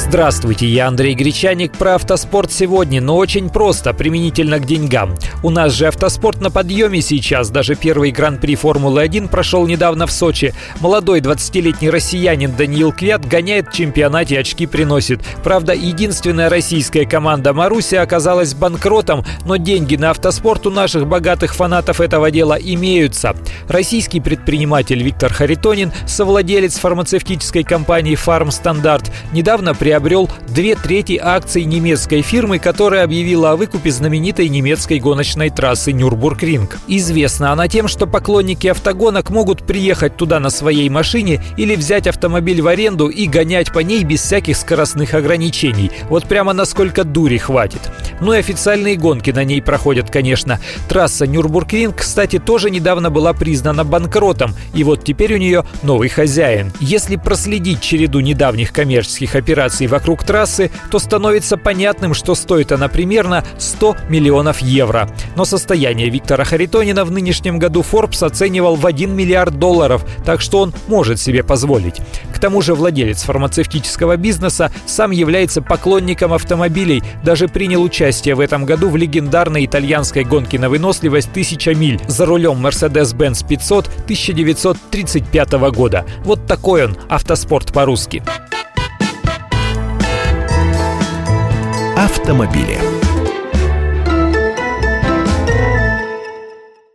Здравствуйте, я Андрей Гречаник про автоспорт сегодня, но очень просто, применительно к деньгам. У нас же автоспорт на подъеме сейчас, даже первый гран-при Формулы-1 прошел недавно в Сочи. Молодой 20-летний россиянин Даниил Квят гоняет в чемпионате, очки приносит. Правда, единственная российская команда Маруси оказалась банкротом, но деньги на автоспорт у наших богатых фанатов этого дела имеются. Российский предприниматель Виктор Харитонин, совладелец фармацевтической компании «Фармстандарт», недавно приобрел две трети акций немецкой фирмы, которая объявила о выкупе знаменитой немецкой гоночной трассы Нюрбургринг. Известна она тем, что поклонники автогонок могут приехать туда на своей машине или взять автомобиль в аренду и гонять по ней без всяких скоростных ограничений. Вот прямо насколько дури хватит. Ну и официальные гонки на ней проходят, конечно. Трасса Нюрбургринг, кстати, тоже недавно была признана банкротом, и вот теперь у нее новый хозяин. Если проследить череду недавних коммерческих операций операций вокруг трассы, то становится понятным, что стоит она примерно 100 миллионов евро. Но состояние Виктора Харитонина в нынешнем году Forbes оценивал в 1 миллиард долларов, так что он может себе позволить. К тому же владелец фармацевтического бизнеса сам является поклонником автомобилей, даже принял участие в этом году в легендарной итальянской гонке на выносливость 1000 миль за рулем Mercedes-Benz 500 1935 года. Вот такой он, автоспорт по-русски. Автомобили.